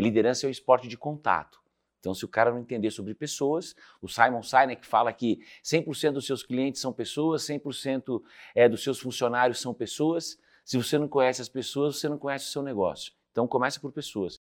Liderança é o esporte de contato. Então, se o cara não entender sobre pessoas, o Simon Sinek fala que 100% dos seus clientes são pessoas, 100% é, dos seus funcionários são pessoas. Se você não conhece as pessoas, você não conhece o seu negócio. Então, comece por pessoas.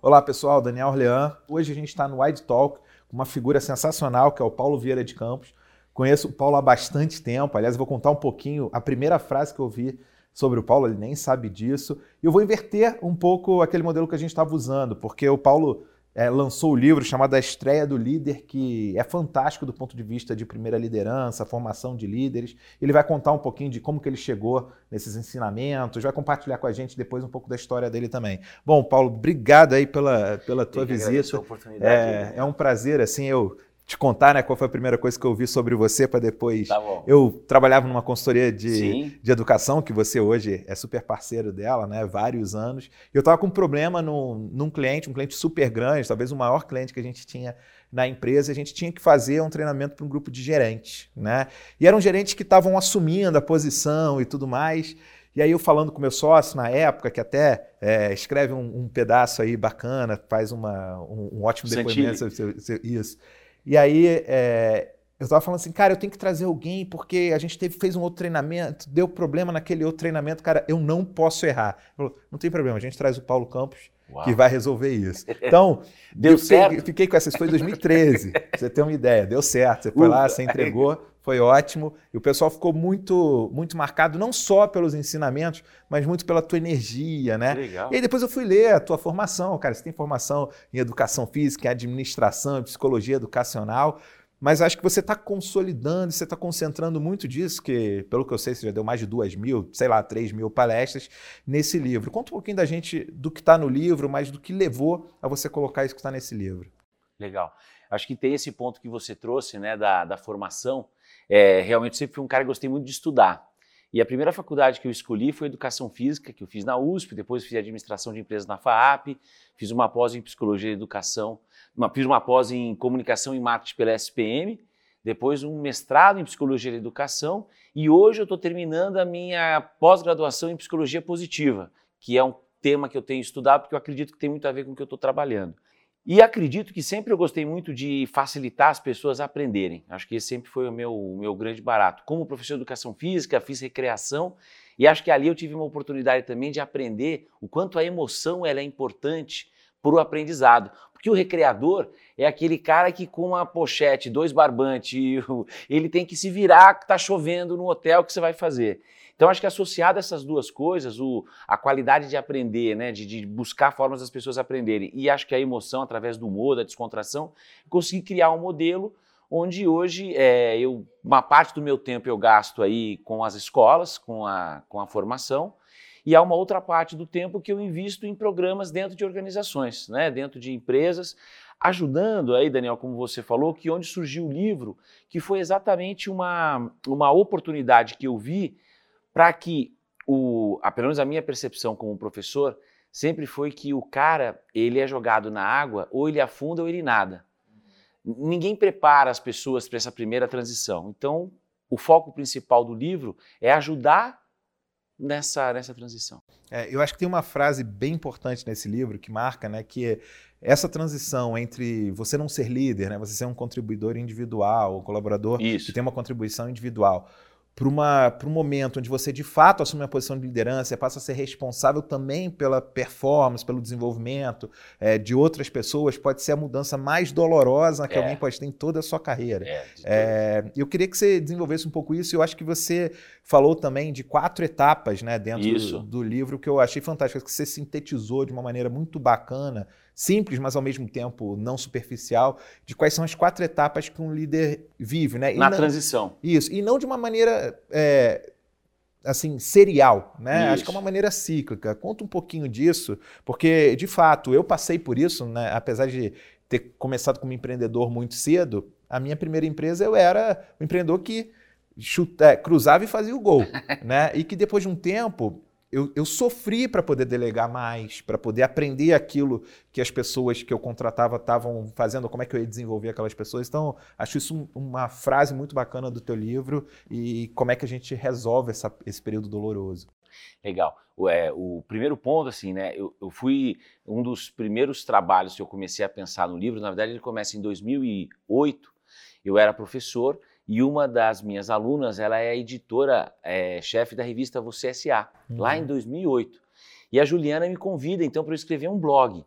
Olá pessoal, Daniel Orlean. Hoje a gente está no Wide Talk com uma figura sensacional que é o Paulo Vieira de Campos. Conheço o Paulo há bastante tempo, aliás, vou contar um pouquinho a primeira frase que eu vi sobre o Paulo, ele nem sabe disso. E eu vou inverter um pouco aquele modelo que a gente estava usando, porque o Paulo é, lançou o livro chamado A Estreia do Líder, que é fantástico do ponto de vista de primeira liderança, formação de líderes. Ele vai contar um pouquinho de como que ele chegou nesses ensinamentos, vai compartilhar com a gente depois um pouco da história dele também. Bom, Paulo, obrigado aí pela, pela tua visita. É, é um prazer, assim, eu te contar né, qual foi a primeira coisa que eu vi sobre você para depois. Tá eu trabalhava numa consultoria de, de educação, que você hoje é super parceiro dela, né? Vários anos. E eu estava com um problema num, num cliente, um cliente super grande, talvez o maior cliente que a gente tinha na empresa, a gente tinha que fazer um treinamento para um grupo de gerentes, né? E eram gerentes que estavam assumindo a posição e tudo mais. E aí eu falando com meu sócio na época, que até é, escreve um, um, pedaço aí bacana, faz uma, um, um ótimo depoimento sobre isso. E aí é, eu estava falando assim, cara, eu tenho que trazer alguém porque a gente teve, fez um outro treinamento, deu problema naquele outro treinamento, cara, eu não posso errar. Falou, não tem problema, a gente traz o Paulo Campos Uau. que vai resolver isso. Então, deu fiquei, certo. Fiquei com essa, foi em 2013, pra você ter uma ideia, deu certo. Você foi lá, você entregou, foi ótimo. E o pessoal ficou muito, muito marcado, não só pelos ensinamentos, mas muito pela tua energia, né? Legal. E aí depois eu fui ler a tua formação, cara. Você tem formação em educação física, em administração, em psicologia educacional. Mas acho que você está consolidando, você está concentrando muito disso, que, pelo que eu sei, você já deu mais de duas mil, sei lá, três mil palestras nesse livro. Conta um pouquinho da gente do que está no livro, mas do que levou a você colocar isso que está nesse livro. Legal. Acho que tem esse ponto que você trouxe, né, da, da formação, é, realmente sempre fui um cara que gostei muito de estudar. E a primeira faculdade que eu escolhi foi Educação Física, que eu fiz na USP, depois fiz Administração de Empresas na FAAP, fiz uma pós em Psicologia e Educação, uma, fiz uma pós em Comunicação e Marketing pela SPM, depois um mestrado em Psicologia e Educação, e hoje eu estou terminando a minha pós-graduação em Psicologia Positiva, que é um tema que eu tenho estudado porque eu acredito que tem muito a ver com o que eu estou trabalhando. E acredito que sempre eu gostei muito de facilitar as pessoas a aprenderem. Acho que esse sempre foi o meu, o meu grande barato. Como professor de educação física, fiz recreação e acho que ali eu tive uma oportunidade também de aprender o quanto a emoção ela é importante para o aprendizado. Porque o recreador é aquele cara que com uma pochete, dois barbantes, ele tem que se virar que está chovendo no hotel que você vai fazer. Então, acho que associado a essas duas coisas, o, a qualidade de aprender, né, de, de, buscar formas das pessoas aprenderem, e acho que a emoção, através do humor, da descontração, consegui criar um modelo onde hoje é, eu, uma parte do meu tempo eu gasto aí com as escolas, com a, com a formação, e há uma outra parte do tempo que eu invisto em programas dentro de organizações, né, dentro de empresas, ajudando aí, Daniel, como você falou, que onde surgiu o livro, que foi exatamente uma, uma oportunidade que eu vi para que o, a, pelo menos a minha percepção como professor sempre foi que o cara ele é jogado na água ou ele afunda ou ele nada. Ninguém prepara as pessoas para essa primeira transição. Então, o foco principal do livro é ajudar nessa, nessa transição. É, eu acho que tem uma frase bem importante nesse livro que marca, né, que essa transição entre você não ser líder, né, você ser um contribuidor individual, um colaborador Isso. que tem uma contribuição individual, para um momento onde você de fato assume uma posição de liderança, passa a ser responsável também pela performance, pelo desenvolvimento é, de outras pessoas, pode ser a mudança mais dolorosa que é. alguém pode ter em toda a sua carreira. É, é, eu queria que você desenvolvesse um pouco isso. Eu acho que você falou também de quatro etapas né, dentro do, do, livro que eu achei fantástico, que você sintetizou de uma maneira muito bacana simples, mas ao mesmo tempo não superficial, de quais são as quatro etapas que um líder vive, né? E Na não, transição. Isso, e não de uma maneira é, assim, serial, né? Isso. Acho que é uma maneira cíclica. Conta um pouquinho disso, porque, de fato, eu passei por isso, né? apesar de ter começado como empreendedor muito cedo, a minha primeira empresa eu era um empreendedor que chuta, é, cruzava e fazia o gol, né? E que depois de um tempo eu, eu sofri para poder delegar mais, para poder aprender aquilo que as pessoas que eu contratava estavam fazendo, como é que eu ia desenvolver aquelas pessoas. Então, acho isso uma frase muito bacana do teu livro e como é que a gente resolve essa, esse período doloroso. Legal. O, é, o primeiro ponto, assim, né? Eu, eu, fui um dos primeiros trabalhos que eu comecei a pensar no livro. Na verdade, ele começa em 2008. Eu era professor e uma das minhas alunas, ela é editora, é, chefe da revista Você S.A., uhum. lá em 2008. E a Juliana me convida, então, para eu escrever um blog.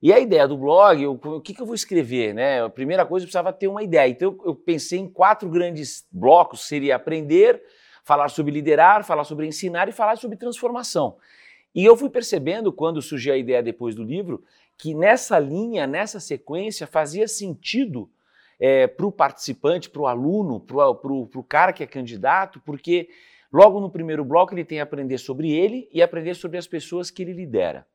E a ideia do blog, eu, o que, que, eu vou escrever? Né? A primeira coisa, eu precisava ter uma ideia. Então, eu, eu pensei em quatro grandes blocos, seria aprender, falar sobre liderar, falar sobre ensinar e falar sobre transformação. E eu fui percebendo, quando surgiu a ideia depois do livro, que nessa linha, nessa sequência, fazia sentido é, para o participante, para o aluno, para o cara que é candidato, porque logo no primeiro bloco ele tem a aprender sobre ele e aprender sobre as pessoas que ele lidera.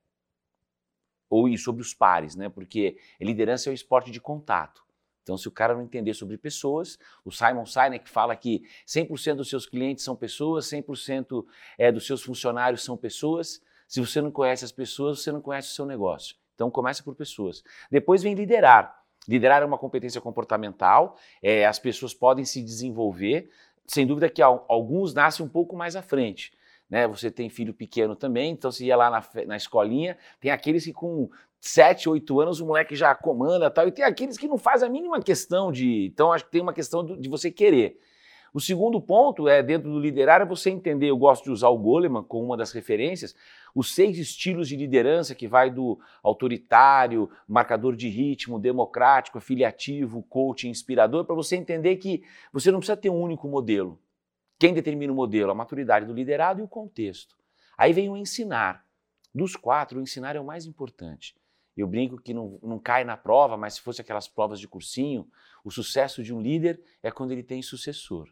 Ou sobre os pares, né? Porque liderança é o esporte de contato. Então, se o cara não entender sobre pessoas, o Simon Sinek fala que 100% dos seus clientes são pessoas, 100% é, dos seus funcionários são pessoas. Se você não conhece as pessoas, você não conhece o seu negócio. Então, começa por pessoas. Depois vem liderar. Liderar é uma competência comportamental, é, as pessoas podem se desenvolver. Sem dúvida que alguns nascem um pouco mais à frente. Né? Você tem filho pequeno também, então você ia lá na, na escolinha, tem aqueles que com 7, 8 anos o moleque já comanda tal, e tem aqueles que não faz a mínima questão de. Então, acho que tem uma questão de você querer. O segundo ponto é, dentro do liderar, é você entender, eu gosto de usar o Goleman como uma das referências, os seis estilos de liderança que vai do autoritário, marcador de ritmo, democrático, afiliativo, coach, inspirador, para você entender que você não precisa ter um único modelo. Quem determina o modelo? A maturidade do liderado e o contexto. Aí vem o ensinar. Dos quatro, o ensinar é o mais importante. Eu brinco que não, não cai na prova, mas se fosse aquelas provas de cursinho, o sucesso de um líder é quando ele tem sucessor.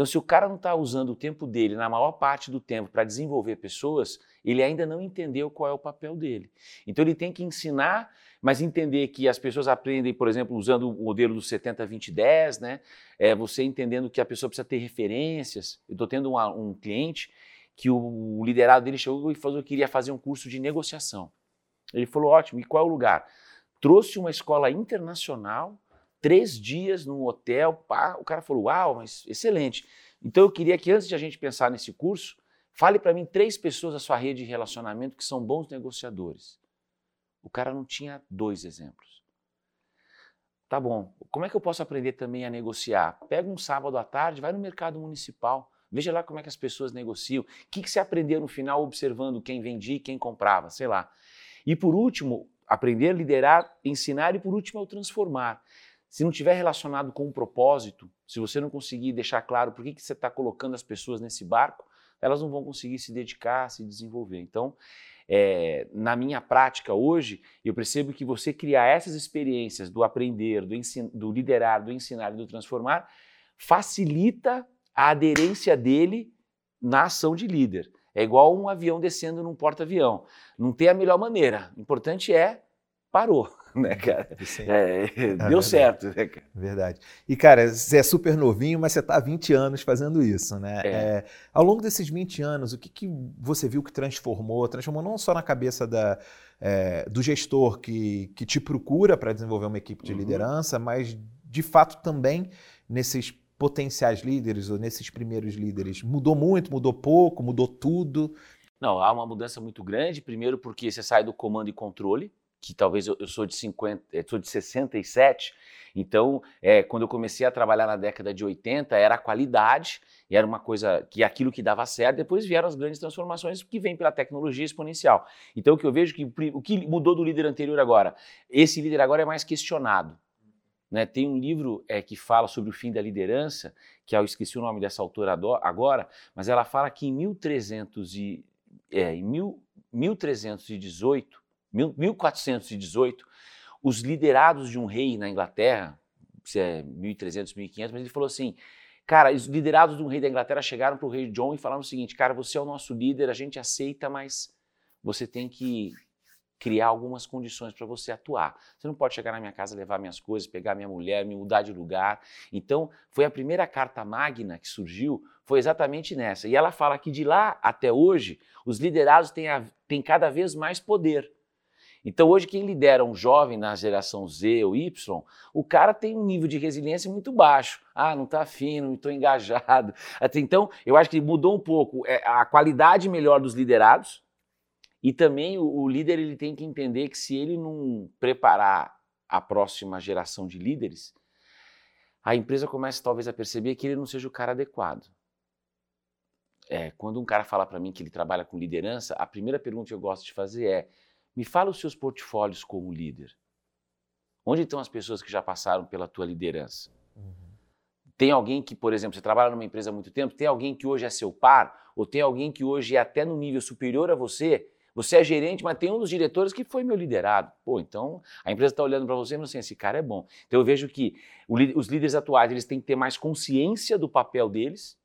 Então, se o cara não está usando o tempo dele, na maior parte do tempo, para desenvolver pessoas, ele ainda não entendeu qual é o papel dele. Então, ele tem que ensinar, mas entender que as pessoas aprendem, por exemplo, usando o modelo do 70-20-10, né? É, você entendendo que a pessoa precisa ter referências. Eu estou tendo uma, um cliente que o, liderado dele chegou e falou que queria fazer um curso de negociação. Ele falou: ótimo, e qual é o lugar? Trouxe uma escola internacional três dias num hotel, pá, o cara falou, uau, mas excelente. Então eu queria que antes de a gente pensar nesse curso, fale para mim três pessoas da sua rede de relacionamento que são bons negociadores. O cara não tinha dois exemplos. Tá bom, como é que eu posso aprender também a negociar? Pega um sábado à tarde, vai no mercado municipal, veja lá como é que as pessoas negociam, o que, que você aprendeu no final observando quem vendia e quem comprava, sei lá. E por último, aprender a liderar, ensinar e por último é o transformar. Se não tiver relacionado com um propósito, se você não conseguir deixar claro por que, que você está colocando as pessoas nesse barco, elas não vão conseguir se dedicar, se desenvolver. Então, é, na minha prática hoje, eu percebo que você criar essas experiências do aprender, do, do liderar, do ensinar e do transformar, facilita a aderência dele na ação de líder. É igual um avião descendo num porta-avião. Não tem a melhor maneira. O importante é parou, né, cara? É, é, deu é certo, né, cara? Verdade. E, cara, você é super novinho, mas você está há 20 anos fazendo isso, né? É. é. ao longo desses 20 anos, o que, que você viu que transformou? Transformou não só na cabeça da, do gestor que, que te procura para desenvolver uma equipe de uhum. liderança, mas, de fato, também nesses potenciais líderes ou nesses primeiros líderes. Mudou muito, mudou pouco, mudou tudo? Não, há uma mudança muito grande. Primeiro porque você sai do comando e controle, que talvez eu, eu sou de 50, eu sou de 67, então é, quando eu comecei a trabalhar na década de 80 era a qualidade, era uma coisa que aquilo que dava certo, depois vieram as grandes transformações que vêm pela tecnologia exponencial. Então o que eu vejo que o que mudou do líder anterior agora, esse líder agora é mais questionado. Né? Tem um livro é, que fala sobre o fim da liderança, que eu esqueci o nome dessa autora agora, mas ela fala que em 1300 e, é, em mil, 1318 1418, os liderados de um rei na Inglaterra, se é 1300, 1500, mas ele falou assim, cara, os liderados de um rei da Inglaterra chegaram para o rei John e falaram o seguinte, cara, você é o nosso líder, a gente aceita, mas você tem que criar algumas condições para você atuar. Você não pode chegar na minha casa, levar minhas coisas, pegar minha mulher, me mudar de lugar. Então, foi a primeira carta magna que surgiu, foi exatamente nessa. E ela fala que de lá até hoje, os liderados têm, a, têm cada vez mais poder. Então, hoje, quem lidera um jovem na geração Z ou Y, o cara tem um nível de resiliência muito baixo. Ah, não está afim, não estou engajado. Até então, eu acho que mudou um pouco é, a qualidade melhor dos liderados, e também o, o líder ele tem que entender que se ele não preparar a próxima geração de líderes, a empresa começa talvez a perceber que ele não seja o cara adequado. É, quando um cara fala para mim que ele trabalha com liderança, a primeira pergunta que eu gosto de fazer é: me fala os seus portfólios como líder. Onde estão as pessoas que já passaram pela tua liderança? Uhum. Tem alguém que, por exemplo, você trabalha numa empresa há muito tempo, tem alguém que hoje é seu par, ou tem alguém que hoje é até no nível superior a você, você é gerente, mas tem um dos diretores que foi meu liderado. Pô, então a empresa está olhando para você e falando assim, esse cara é bom. Então eu vejo que os líderes atuais eles têm que ter mais consciência do papel deles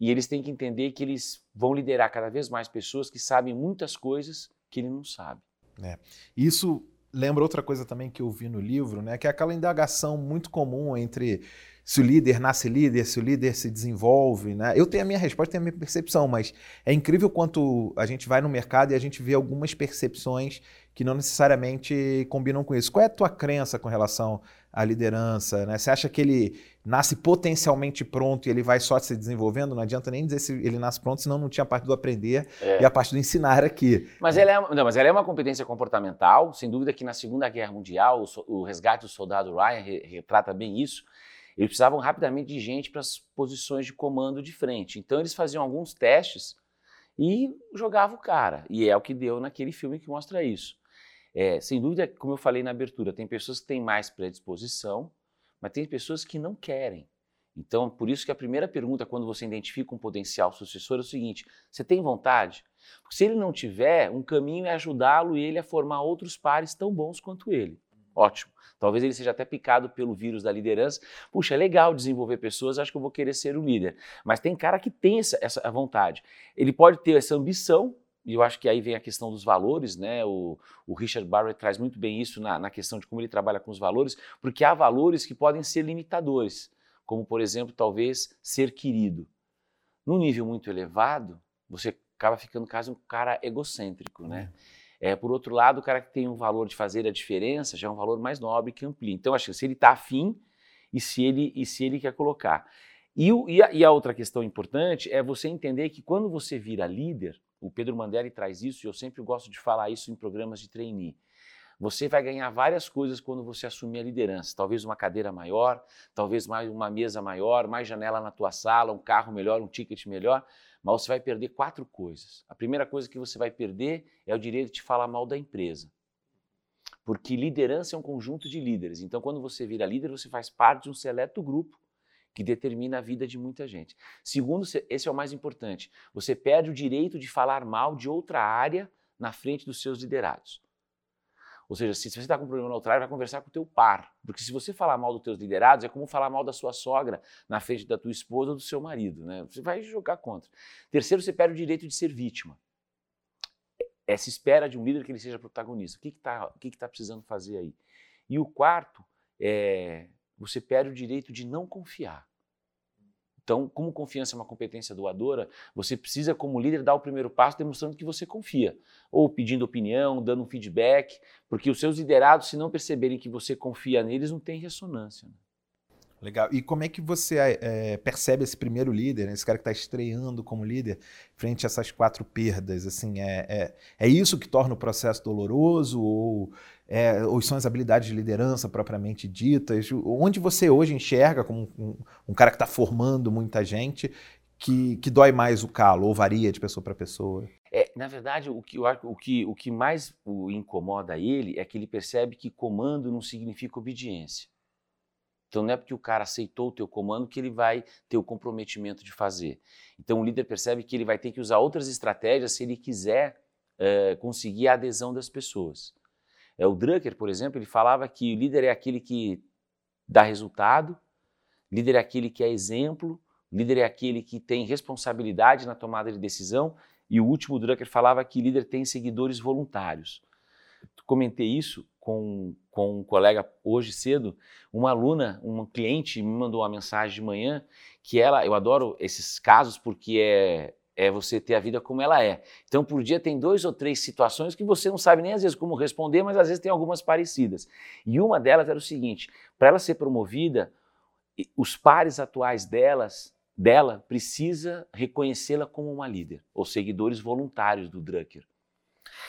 e eles têm que entender que eles vão liderar cada vez mais pessoas que sabem muitas coisas que ele não sabe. É. Isso lembra outra coisa também que eu vi no livro, né? Que é aquela indagação muito comum entre se o líder nasce líder, se o líder se desenvolve, né? Eu tenho a minha resposta, tenho a minha percepção, mas é incrível quanto a gente vai no mercado e a gente vê algumas percepções que não necessariamente combinam com isso. Qual é a tua crença com relação à liderança? Né? Você acha que ele nasce potencialmente pronto e ele vai só se desenvolvendo? Não adianta nem dizer se ele nasce pronto, senão não tinha a parte do aprender é. e a parte do ensinar aqui. Mas ela, é, não, mas ela é uma competência comportamental, sem dúvida que na Segunda Guerra Mundial, o, o resgate do soldado Ryan retrata bem isso. Eles precisavam rapidamente de gente para as posições de comando de frente. Então eles faziam alguns testes e jogavam o cara. E é o que deu naquele filme que mostra isso. É, sem dúvida, como eu falei na abertura, tem pessoas que têm mais predisposição, mas tem pessoas que não querem. Então, por isso que a primeira pergunta quando você identifica um potencial sucessor é o seguinte: você tem vontade? Porque se ele não tiver, um caminho é ajudá-lo e ele a formar outros pares tão bons quanto ele. Ótimo. Talvez ele seja até picado pelo vírus da liderança. Puxa, é legal desenvolver pessoas, acho que eu vou querer ser o líder. Mas tem cara que tem essa, essa vontade. Ele pode ter essa ambição, e eu acho que aí vem a questão dos valores, né? O, o Richard Barrett traz muito bem isso na, na, questão de como ele trabalha com os valores, porque há valores que podem ser limitadores, como, por exemplo, talvez ser querido. Num nível muito elevado, você acaba ficando quase um cara egocêntrico, né? É. é, por outro lado, o cara que tem um valor de fazer a diferença já é um valor mais nobre que amplia. Então, acho que se ele está afim e se ele, e se ele quer colocar. E, o, e, a, e a outra questão importante é você entender que quando você vira líder, o Pedro Mandelli traz isso e eu sempre gosto de falar isso em programas de trainee. Você vai ganhar várias coisas quando você assumir a liderança. Talvez uma cadeira maior, talvez mais uma mesa maior, mais janela na tua sala, um carro melhor, um ticket melhor, mas você vai perder quatro coisas. A primeira coisa que você vai perder é o direito de falar mal da empresa. Porque liderança é um conjunto de líderes. Então, quando você vira líder, você faz parte de um seleto grupo que determina a vida de muita gente. Segundo, esse é o mais importante, você perde o direito de falar mal de outra área na frente dos seus liderados. Ou seja, se você está com um problema na outra área, vai conversar com o teu par. Porque se você falar mal dos teus liderados, é como falar mal da sua sogra na frente da tua esposa ou do seu marido. Né? Você vai jogar contra. Terceiro, você perde o direito de ser vítima. É, se espera de um líder que ele seja protagonista. O que está que que tá precisando fazer aí? E o quarto, é, você perde o direito de não confiar. Então, como confiança é uma competência doadora, você precisa, como líder, dar o primeiro passo demonstrando que você confia. Ou pedindo opinião, dando um feedback, porque os seus liderados, se não perceberem que você confia neles, não tem ressonância. Legal. E como é que você é, percebe esse primeiro líder, né? esse cara que está estreando como líder, frente a essas quatro perdas? Assim, é, é, é isso que torna o processo doloroso? Ou, é, ou são as habilidades de liderança propriamente ditas? Onde você hoje enxerga, como um, um cara que está formando muita gente, que, que dói mais o calo, ou varia de pessoa para pessoa? É, na verdade, o que, o, que, o que mais o incomoda ele é que ele percebe que comando não significa obediência. Então não é porque o cara aceitou o teu comando que ele vai ter o comprometimento de fazer. Então o líder percebe que ele vai ter que usar outras estratégias se ele quiser é, conseguir a adesão das pessoas. É, o Drucker, por exemplo, ele falava que o líder é aquele que dá resultado, líder é aquele que é exemplo, líder é aquele que tem responsabilidade na tomada de decisão, e o último Drucker falava que líder tem seguidores voluntários. comentei isso com, com um colega hoje cedo, uma aluna, uma cliente me mandou uma mensagem de manhã que ela, eu adoro esses casos porque é, é você ter a vida como ela é. Então, por dia tem dois ou três situações que você não sabe nem às vezes como responder, mas às vezes tem algumas parecidas. E uma delas era o seguinte: para ela ser promovida, os pares atuais delas, dela precisa reconhecê-la como uma líder, ou seguidores voluntários do Drucker.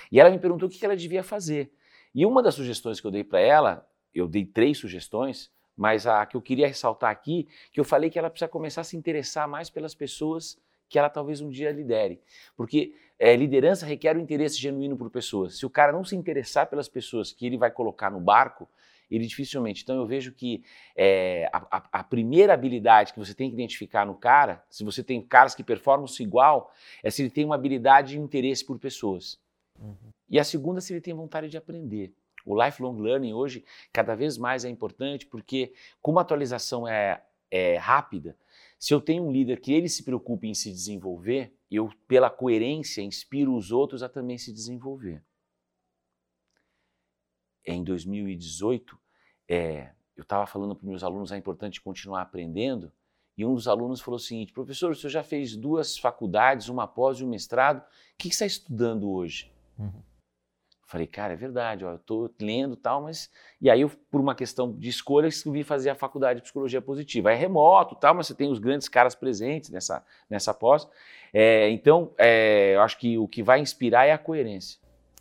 E ela me perguntou o que ela devia fazer. E uma das sugestões que eu dei para ela, eu dei três sugestões, mas a que eu queria ressaltar aqui, que eu falei que ela precisa começar a se interessar mais pelas pessoas que ela talvez um dia lidere. Porque é, liderança requer um interesse genuíno por pessoas. Se o cara não se interessar pelas pessoas que ele vai colocar no barco, ele dificilmente. Então eu vejo que é, a, a, primeira habilidade que você tem que identificar no cara, se você tem caras que performam-se igual, é se ele tem uma habilidade e um interesse por pessoas. Uhum. E a segunda, se ele tem vontade de aprender. O lifelong learning hoje cada vez mais é importante porque, como a atualização é, é rápida, se eu tenho um líder que ele se preocupe em se desenvolver, eu, pela coerência, inspiro os outros a também se desenvolver. Em 2018, é, eu estava falando para meus alunos é importante continuar aprendendo, e um dos alunos falou o seguinte: professor, o senhor já fez duas faculdades, uma pós e um mestrado, o que, que você está estudando hoje? Uhum. Falei, cara, é verdade, ó, eu estou lendo tal, mas. E aí, eu, por uma questão de escolha, escolhi fazer a faculdade de psicologia positiva. É remoto tal, mas você tem os grandes caras presentes nessa, nessa pós. É, então, é, eu acho que o que vai inspirar é a coerência.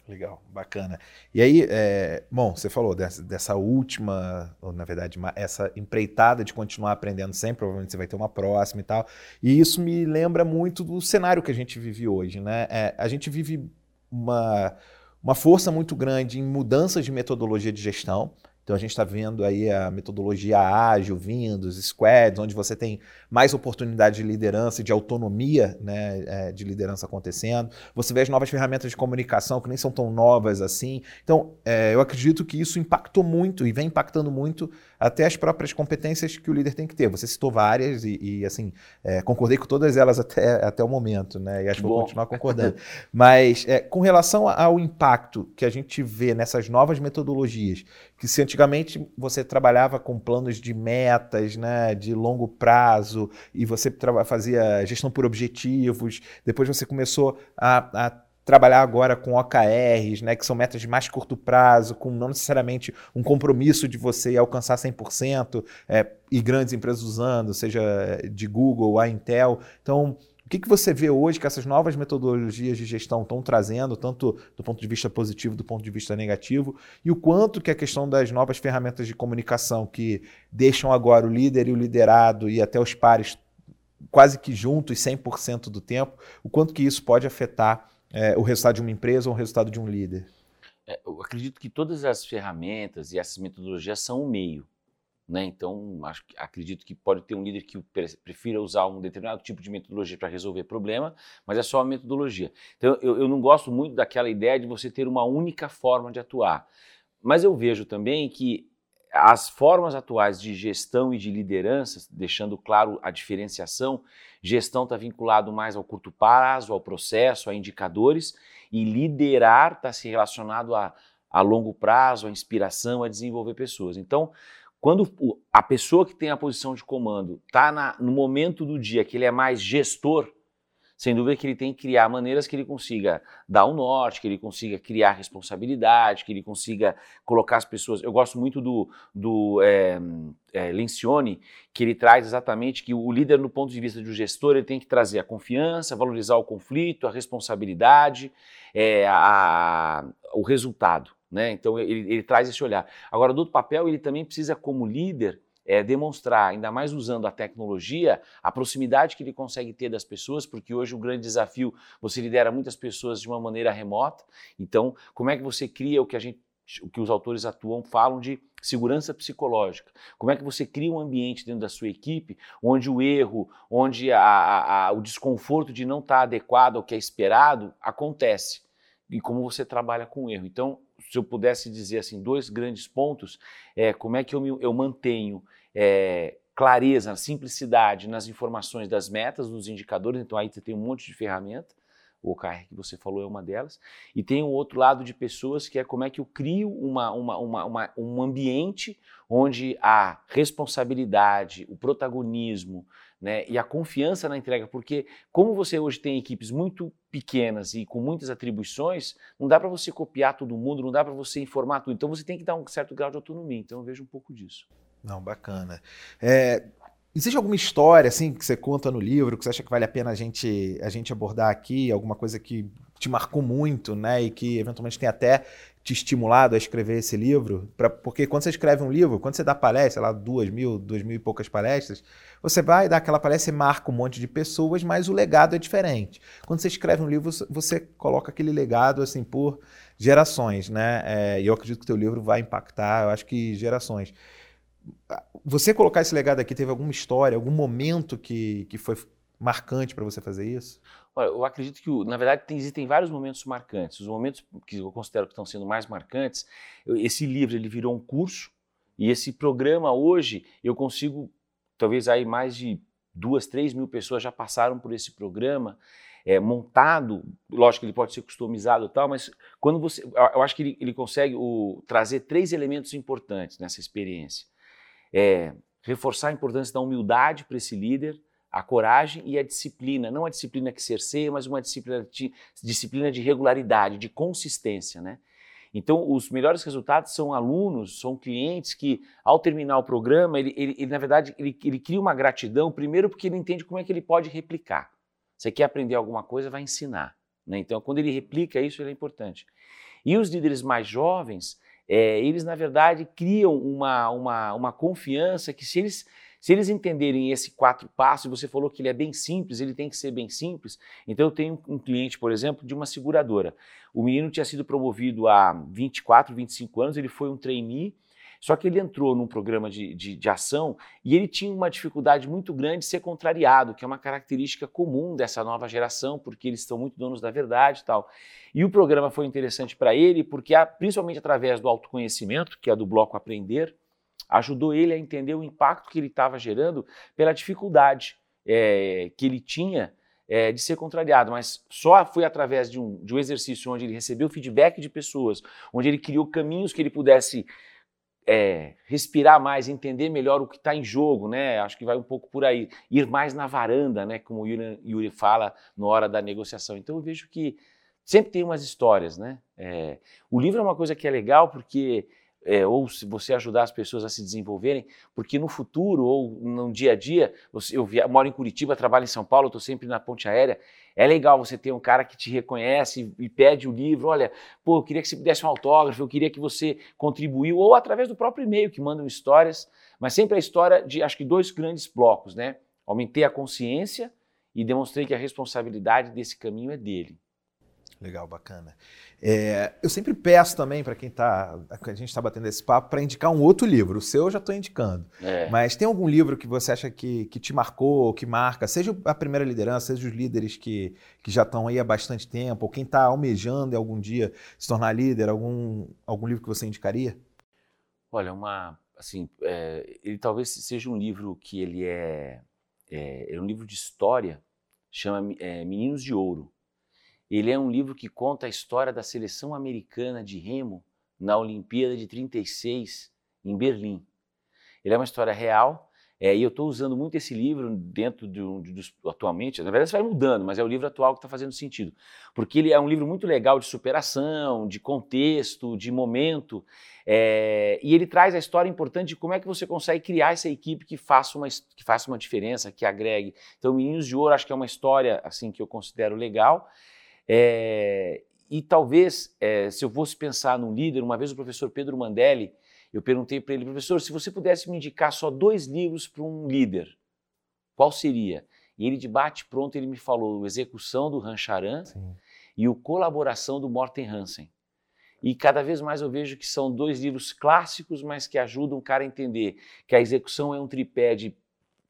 Legal, bacana. E aí, é, bom, você falou dessa, dessa, última, ou na verdade, uma, essa empreitada de continuar aprendendo sempre, provavelmente você vai ter uma próxima e tal. E isso me lembra muito do cenário que a gente vive hoje, né? É, a gente vive uma uma força muito grande em mudanças de metodologia de gestão. Então a gente está vendo aí a metodologia ágil vindo, os squads, onde você tem mais oportunidade de liderança e de autonomia né, é, de liderança acontecendo. Você vê as novas ferramentas de comunicação que nem são tão novas assim. Então é, eu acredito que isso impactou muito e vem impactando muito até as próprias competências que o líder tem que ter. Você citou várias e, e assim, é, concordei com todas elas até, até o momento, né? E acho que vou continuar concordando. Mas é, com relação ao impacto que a gente vê nessas novas metodologias, que se antigamente você trabalhava com planos de metas, né, de longo prazo, e você fazia gestão por objetivos, depois você começou a, a trabalhar agora com OKRs, né, que são metas de mais curto prazo, com não necessariamente um compromisso de você alcançar 100%, é, e grandes empresas usando, seja de Google, a Intel. Então, o que, que você vê hoje que essas novas metodologias de gestão estão trazendo, tanto do ponto de vista positivo, do ponto de vista negativo, e o quanto que a questão das novas ferramentas de comunicação que deixam agora o líder e o liderado e até os pares quase que juntos 100% do tempo, o quanto que isso pode afetar é, o resultado de uma empresa ou o resultado de um líder? É, eu acredito que todas as ferramentas e essas metodologias são um meio. Né? Então, acho, acredito que pode ter um líder que prefira usar um determinado tipo de metodologia para resolver problema, mas é só a metodologia. Então, eu, eu não gosto muito daquela ideia de você ter uma única forma de atuar. Mas eu vejo também que as formas atuais de gestão e de liderança, deixando claro a diferenciação, gestão está vinculado mais ao curto prazo, ao processo, a indicadores, e liderar está se relacionado a, a longo prazo, a inspiração, a desenvolver pessoas. Então, quando a pessoa que tem a posição de comando está no momento do dia que ele é mais gestor, sem dúvida que ele tem que criar maneiras que ele consiga dar o um norte, que ele consiga criar responsabilidade, que ele consiga colocar as pessoas. Eu gosto muito do, do é, é, Lencioni, que ele traz exatamente que o líder, no ponto de vista do gestor, ele tem que trazer a confiança, valorizar o conflito, a responsabilidade, é, a, o resultado. Né? Então ele, ele traz esse olhar. Agora, do outro papel, ele também precisa, como líder, é, demonstrar, ainda mais usando a tecnologia, a proximidade que ele consegue ter das pessoas, porque hoje o grande desafio, você lidera muitas pessoas de uma maneira remota. Então, como é que você cria o que a gente o que os autores atuam falam de segurança psicológica. Como é que você cria um ambiente dentro da sua equipe onde o erro, onde a, a, a, o desconforto de não estar adequado ao que é esperado acontece? E como você trabalha com o erro. Então, se eu pudesse dizer assim, dois grandes pontos, é como é que eu, me, eu mantenho é, clareza, simplicidade nas informações das metas, dos indicadores, então aí você tem um monte de ferramenta, o OKR que você falou é uma delas. E tem um outro lado de pessoas que é como é que eu crio uma, uma, uma, uma um ambiente onde a responsabilidade, o protagonismo né, e a confiança na entrega, porque como você hoje tem equipes muito pequenas e com muitas atribuições, não dá para você copiar todo mundo, não dá para você informar tudo. Então você tem que dar um certo grau de autonomia. Então eu vejo um pouco disso. Não, bacana. É, Existe alguma história assim que você conta no livro que você acha que vale a pena a gente, a gente abordar aqui? Alguma coisa que te marcou muito, né? E que eventualmente tem até te estimulado a escrever esse livro? Pra, porque quando você escreve um livro, quando você dá palestra, lá, duas mil, duas mil e poucas palestras, você vai dar aquela palestra e marca um monte de pessoas, mas o legado é diferente. Quando você escreve um livro, você coloca aquele legado assim por gerações, né? É, e eu acredito que o teu livro vai impactar, eu acho que gerações. Você colocar esse legado aqui, teve alguma história, algum momento que, que foi marcante para você fazer isso? Olha, eu acredito que, na verdade, tem, existem vários momentos marcantes. Os momentos que eu considero que estão sendo mais marcantes, esse livro ele virou um curso e esse programa hoje eu consigo, talvez aí mais de duas, três mil pessoas já passaram por esse programa é, montado, lógico que ele pode ser customizado e tal, mas quando você, eu acho que ele, ele consegue o, trazer três elementos importantes nessa experiência é reforçar a importância da humildade para esse líder, a coragem e a disciplina. Não a disciplina que cerceia, mas uma disciplina de, disciplina de regularidade, de consistência, né? Então, os melhores resultados são alunos, são clientes que, ao terminar o programa, ele, ele, ele na verdade, ele, ele, cria uma gratidão, primeiro porque ele entende como é que ele pode replicar. Você quer aprender alguma coisa, vai ensinar. Né? Então, quando ele replica isso, ele é importante. E os líderes mais jovens, é, eles, na verdade, criam uma, uma, uma confiança que se eles, se eles entenderem esse quatro passos, você falou que ele é bem simples, ele tem que ser bem simples. Então, eu tenho um cliente, por exemplo, de uma seguradora. O menino tinha sido promovido há 24, 25 anos, ele foi um trainee, só que ele entrou num programa de, de, de, ação e ele tinha uma dificuldade muito grande de ser contrariado, que é uma característica comum dessa nova geração, porque eles estão muito donos da verdade e tal. E o programa foi interessante para ele, porque principalmente através do autoconhecimento, que é do bloco Aprender, ajudou ele a entender o impacto que ele estava gerando pela dificuldade é, que ele tinha é, de ser contrariado, mas só foi através de um, de um exercício onde ele recebeu feedback de pessoas, onde ele criou caminhos que ele pudesse é, respirar mais, entender melhor o que está em jogo, né? Acho que vai um pouco por aí. Ir mais na varanda, né? Como o Yuri, Yuri fala na hora da negociação. Então eu vejo que sempre tem umas histórias, né? É, o livro é uma coisa que é legal porque é, ou se você ajudar as pessoas a se desenvolverem, porque no futuro ou no dia a dia, eu, via, moro em Curitiba, trabalho em São Paulo, estou sempre na ponte aérea, é legal você ter um cara que te reconhece e, e pede o livro, olha, pô, eu queria que você desse um autógrafo, eu queria que você contribuiu, ou através do próprio e-mail que mandam histórias, mas sempre a história de, acho que dois grandes blocos, né? Aumentei a consciência e demonstrei que a responsabilidade desse caminho é dele. Legal, bacana. É, eu sempre peço também para quem está, a gente está batendo esse papo, para indicar um outro livro. O seu eu já estou indicando. É. Mas tem algum livro que você acha que, que te marcou, que marca, seja a primeira liderança, seja os líderes que, que já estão aí há bastante tempo, ou quem está almejando em algum dia se tornar líder, algum, algum livro que você indicaria? Olha, uma, assim, é, ele talvez seja um livro que ele é, é, é um livro de história, chama é, Meninos de Ouro ele é um livro que conta a história da seleção americana de remo na Olimpíada de 36 em Berlim. Ele é uma história real, é, e eu estou usando muito esse livro dentro do, atualmente. Na verdade, vai mudando, mas é o livro atual que está fazendo sentido, porque ele é um livro muito legal de superação, de contexto, de momento, é, e ele traz a história importante de como é que você consegue criar essa equipe que faça uma, que faça uma diferença, que agregue. Então, Meninos de Ouro, acho que é uma história assim que eu considero legal. É, e talvez, é, se eu fosse pensar num líder, uma vez o professor Pedro Mandelli, eu perguntei para ele, professor, se você pudesse me indicar só dois livros para um líder, qual seria? E ele de bate pronto ele me falou o Execução do Rancharan e o Colaboração do Morten Hansen. E cada vez mais eu vejo que são dois livros clássicos, mas que ajudam o cara a entender que a execução é um tripé de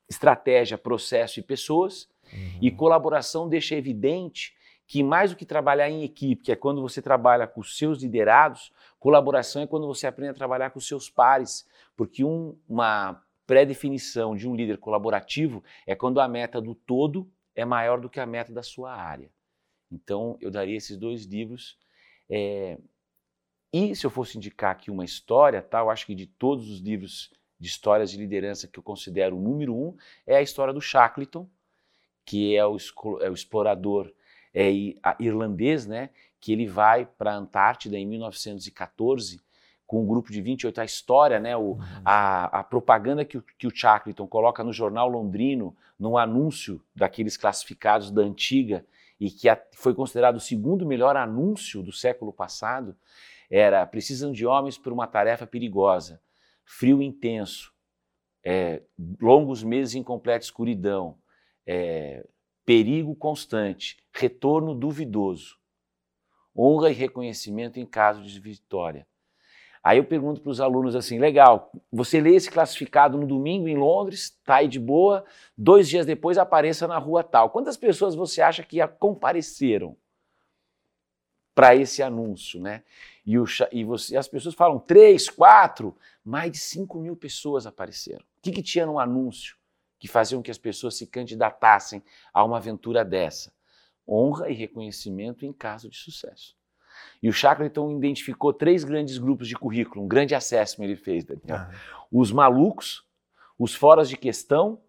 estratégia, processo e pessoas, uhum. e colaboração deixa evidente que mais do que trabalhar em equipe, que é quando você trabalha com os seus liderados, colaboração é quando você aprende a trabalhar com os seus pares, porque um, uma pré-definição de um líder colaborativo é quando a meta do todo é maior do que a meta da sua área. Então, eu daria esses dois livros. É... E se eu fosse indicar aqui uma história, tá? eu acho que de todos os livros de histórias de liderança que eu considero o número um, é a história do Shackleton, que é o, é o explorador é, irlandês, né? que ele vai para a Antártida em 1914 com um grupo de 28, a história, né, o, uhum. a, a, propaganda que o, que o Shackleton coloca no jornal londrino, num anúncio daqueles classificados da antiga, e que a, foi considerado o segundo melhor anúncio do século passado, era precisam de homens por uma tarefa perigosa, frio intenso, é, longos meses em completa escuridão, é, perigo constante, retorno duvidoso, honra e reconhecimento em caso de vitória. Aí eu pergunto para os alunos assim: legal, você lê esse classificado no domingo em Londres, está aí de boa, dois dias depois apareça na rua tal. Quantas pessoas você acha que compareceram para esse anúncio, né? E, o, e você, as pessoas falam três, quatro, mais de cinco mil pessoas apareceram. O que, que tinha no anúncio que faziam que as pessoas se candidatassem a uma aventura dessa? Honra e reconhecimento em caso de sucesso. E o Shackleton identificou três grandes grupos de currículo, um grande assessment ele fez, Daniel. Ah. Os malucos, os foras de questão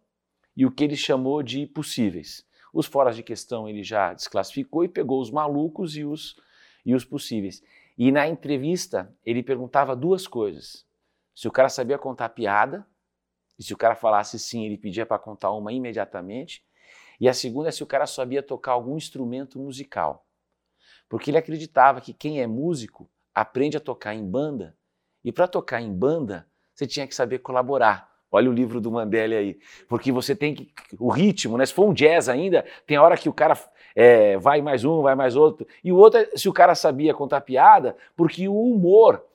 e o que ele chamou de possíveis. Os foras de questão ele já desclassificou e pegou os malucos e os, e os possíveis. E na entrevista ele perguntava duas coisas. Se o cara sabia contar piada, e se o cara falasse sim, ele pedia para contar uma imediatamente. E a segunda é se o cara sabia tocar algum instrumento musical porque ele acreditava que quem é músico aprende a tocar em banda, e para tocar em banda, você tinha que saber colaborar. Olha o livro do Mandela aí. Porque você tem que. O ritmo, né? Se for um jazz ainda, tem hora que o cara é, vai mais um, vai mais outro. E o outro é se o cara sabia contar piada, porque o humor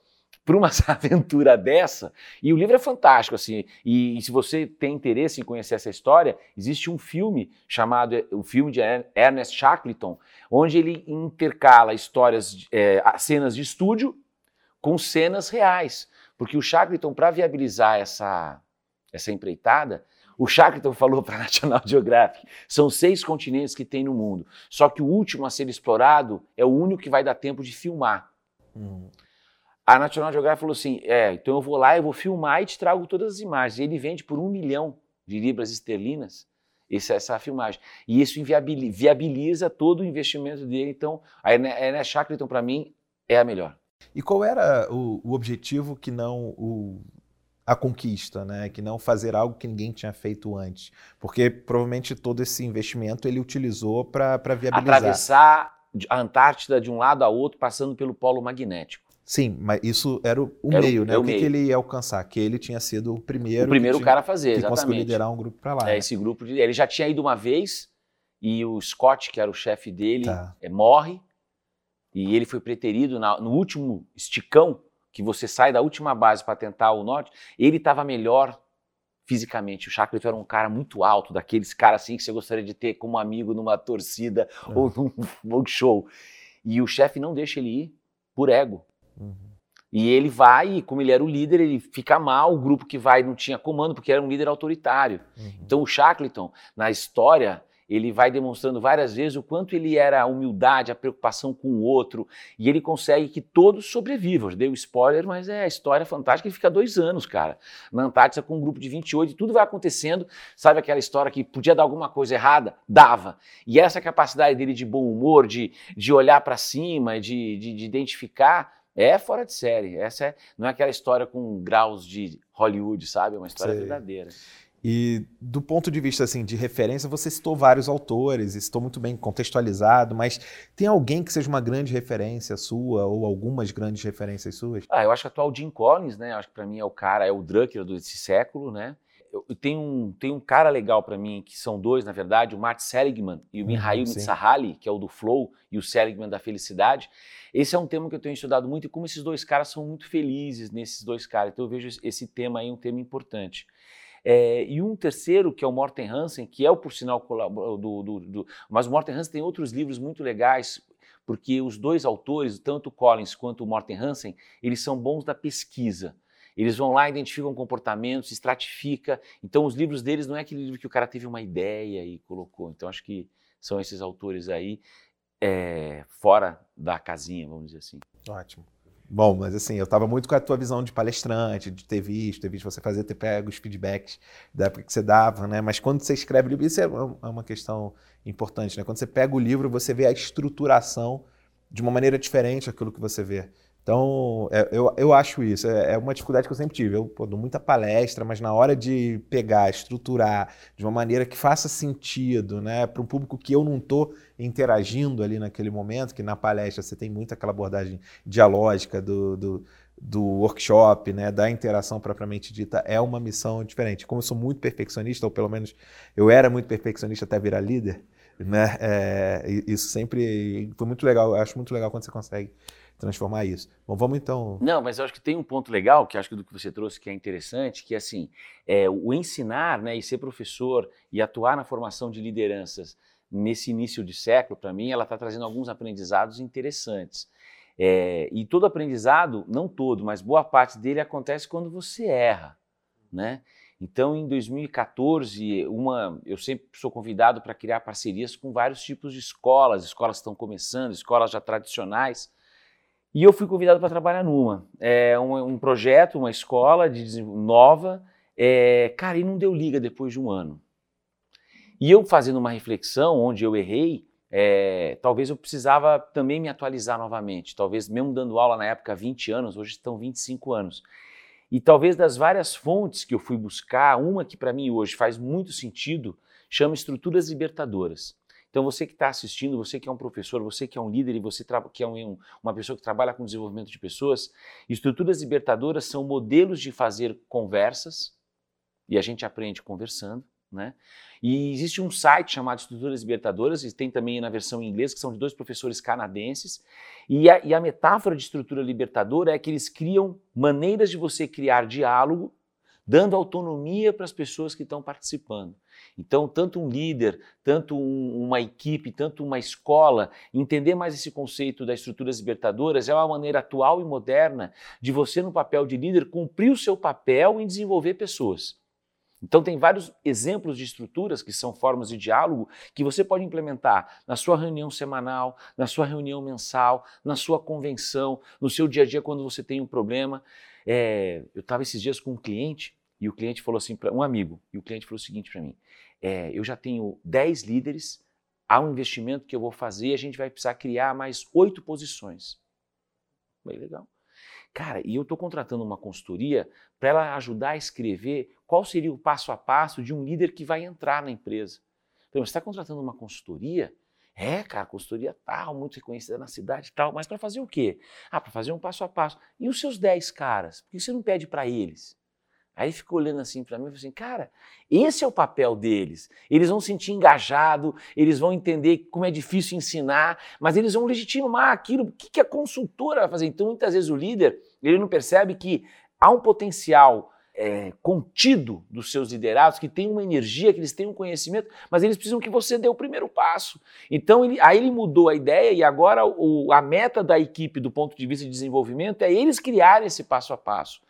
para uma aventura dessa. E o livro é fantástico, assim. E, e, se você tem interesse em conhecer essa história, existe um filme chamado o filme de Ernest Shackleton, onde ele intercala histórias, é, cenas de estúdio com cenas reais. Porque o Shackleton, para viabilizar essa, essa empreitada, o Shackleton falou para a National Geographic: são seis continentes que tem no mundo. Só que o último a ser explorado é o único que vai dar tempo de filmar. Hum. A National Geographic falou assim: é, então eu vou lá, eu vou filmar e te trago todas as imagens. E ele vende por um milhão de libras esterlinas essa, essa filmagem. E isso viabiliza todo o investimento dele. Então, a Ernest Shackleton, para mim, é a melhor. E qual era o, o objetivo que não o, a conquista, né? Que não fazer algo que ninguém tinha feito antes? Porque provavelmente todo esse investimento ele utilizou para viabilizar. Atravessar a Antártida de um lado a outro, passando pelo polo magnético. Sim, mas isso era o, era meio, né? É o, o que, que, ele ia alcançar? Que ele tinha sido o primeiro. O primeiro tinha, cara a fazer, que exatamente. conseguiu liderar um grupo para lá. É, né? esse grupo. De, ele já tinha ido uma vez e o Scott, que era o chefe dele, tá. é, morre. E ele foi preterido na, no último esticão, que você sai da última base para tentar o norte. Ele estava melhor fisicamente. O Shackleton era um cara muito alto, daqueles caras assim que você gostaria de ter como amigo numa torcida uhum. ou num show. E o chefe não deixa ele ir por ego. Uhum. E ele vai, e como ele era o líder, ele fica mal, o grupo que vai não tinha comando, porque era um líder autoritário. Uhum. Então o Shackleton, na história, ele vai demonstrando várias vezes o quanto ele era a humildade, a preocupação com o outro, e ele consegue que todos sobrevivam. Eu dei o um spoiler, mas é a história fantástica. Ele fica dois anos, cara, na Antártida com um grupo de 28, e tudo vai acontecendo. Sabe aquela história que podia dar alguma coisa errada? Dava. E essa capacidade dele de bom humor, de, de olhar para cima, de, de, de identificar é fora de série. Essa é, não é aquela história com graus de Hollywood, sabe? É uma história Sei. verdadeira. E do ponto de vista assim de referência, você citou vários autores, estou muito bem contextualizado, mas tem alguém que seja uma grande referência sua ou algumas grandes referências suas? Ah, eu acho que atual Jim Collins, né? Acho que para mim é o cara, é o Drucker desse século, né? Eu, tenho um, tem um cara legal para mim, que são dois, na verdade, o Matt Seligman e o Mihail uhum, Mitsahali, que é o do Flow, e o Seligman da Felicidade. Esse é um tema que eu tenho estudado muito e como esses dois caras são muito felizes nesses dois caras. Então eu vejo esse tema aí um tema importante. É, e um terceiro, que é o Morten Hansen, que é o, por sinal, do, do, do, mas o Morten Hansen tem outros livros muito legais, porque os dois autores, tanto o Collins quanto o Morten Hansen, eles são bons da pesquisa. Eles vão lá, identificam comportamentos, estratifica. Então, os livros deles não é aquele livro que o cara teve uma ideia e colocou. Então, acho que são esses autores aí. é, fora da casinha, vamos dizer assim. Ótimo. Bom, mas assim, eu estava muito com a tua visão de palestrante, de ter visto, ter visto você fazer, ter pego os feedbacks da época que você dava, né? Mas quando você escreve livro, isso é, é uma questão importante, né? Quando você pega o livro, você vê a estruturação de uma maneira diferente aquilo que você vê. Então, é, eu, eu acho isso. É, é, uma dificuldade que eu sempre tive. Eu pô, dou muita palestra, mas na hora de pegar, estruturar de uma maneira que faça sentido né, para um público que eu não estou interagindo ali naquele momento, que na palestra você tem muito aquela abordagem dialógica do, do, do workshop, né, da interação propriamente dita, é uma missão diferente. Como eu sou muito perfeccionista, ou pelo menos eu era muito perfeccionista até virar líder, né, é, isso sempre foi muito legal. Eu acho muito legal quando você consegue transformar isso. Bom, vamos então. Não, mas eu acho que tem um ponto legal, que acho que do que você trouxe que é interessante, que é assim, é, o ensinar né, e ser professor e atuar na formação de lideranças nesse início de século, para mim, ela está trazendo alguns aprendizados interessantes. É, e todo aprendizado, não todo, mas boa parte dele acontece quando você erra, né? Então, em 2014, uma, eu sempre sou convidado para criar parcerias com vários tipos de escolas, escolas que estão começando, escolas já tradicionais, e eu fui convidado para trabalhar numa. É um, um, projeto, uma escola de, nova. É, cara, e não deu liga depois de um ano. E eu fazendo uma reflexão onde eu errei, é, talvez eu precisava também me atualizar novamente. Talvez, mesmo dando aula na época há 20 anos, hoje estão 25 anos. E talvez das várias fontes que eu fui buscar, uma que para mim hoje faz muito sentido, chama Estruturas Libertadoras. Então, você que está assistindo, você que é um professor, você que é um líder e você que é um, uma pessoa que trabalha com desenvolvimento de pessoas, estruturas libertadoras são modelos de fazer conversas, e a gente aprende conversando, né? E existe um site chamado Estruturas Libertadoras, e tem também na versão em inglês, que são de dois professores canadenses. E a, e a metáfora de estrutura libertadora é que eles criam maneiras de você criar diálogo, dando autonomia para as pessoas que estão participando. Então, tanto um líder, tanto um, uma equipe, tanto uma escola, entender mais esse conceito das estruturas libertadoras é uma maneira atual e moderna de você, no papel de líder, cumprir o seu papel em desenvolver pessoas. Então, tem vários exemplos de estruturas que são formas de diálogo que você pode implementar na sua reunião semanal, na sua reunião mensal, na sua convenção, no seu dia a dia quando você tem um problema. É, eu estava esses dias com um cliente e o cliente falou assim, para um amigo, e o cliente falou o seguinte para mim: é, eu já tenho 10 líderes, há um investimento que eu vou fazer e a gente vai precisar criar mais oito posições. Bem legal. Cara, e eu estou contratando uma consultoria para ela ajudar a escrever qual seria o passo a passo de um líder que vai entrar na empresa. Então, você está contratando uma consultoria? É, cara, consultoria tal, muito reconhecida na cidade tal, mas para fazer o quê? Ah, para fazer um passo a passo. E os seus 10 caras? Por que você não pede para eles? Aí ficou olhando assim para mim e falou assim: cara, esse é o papel deles. Eles vão se sentir engajado, eles vão entender como é difícil ensinar, mas eles vão legitimar aquilo. O que a consultora vai fazer? Então, muitas vezes o líder ele não percebe que há um potencial é, contido dos seus liderados, que tem uma energia, que eles têm um conhecimento, mas eles precisam que você dê o primeiro passo. Então, ele, aí ele mudou a ideia e agora o, a meta da equipe, do ponto de vista de desenvolvimento, é eles criarem esse passo a passo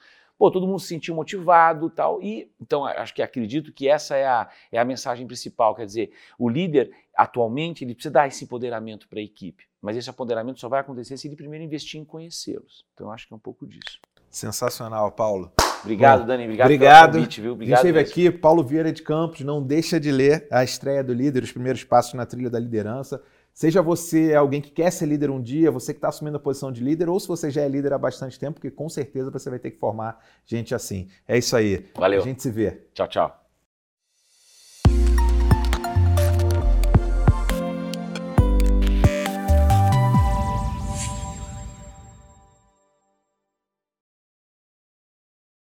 pô, todo mundo se sentiu motivado tal. E então acho que acredito que essa é a, é a mensagem principal. Quer dizer, o líder atualmente ele precisa dar esse empoderamento para a equipe. Mas esse empoderamento só vai acontecer se ele primeiro investir em conhecê-los. Então acho que é um pouco disso. Sensacional, Paulo. Obrigado, Bom, Dani. Obrigado, obrigado. pelo convite, viu? Obrigado. Esteve aqui, Paulo Vieira de Campos. Não deixa de ler a estreia do líder, os primeiros passos na trilha da liderança. Seja você alguém que quer ser líder um dia, você que está assumindo a posição de líder, ou se você já é líder há bastante tempo, porque com certeza você vai ter que formar gente assim. É isso aí. Valeu. A gente se vê. Tchau, tchau.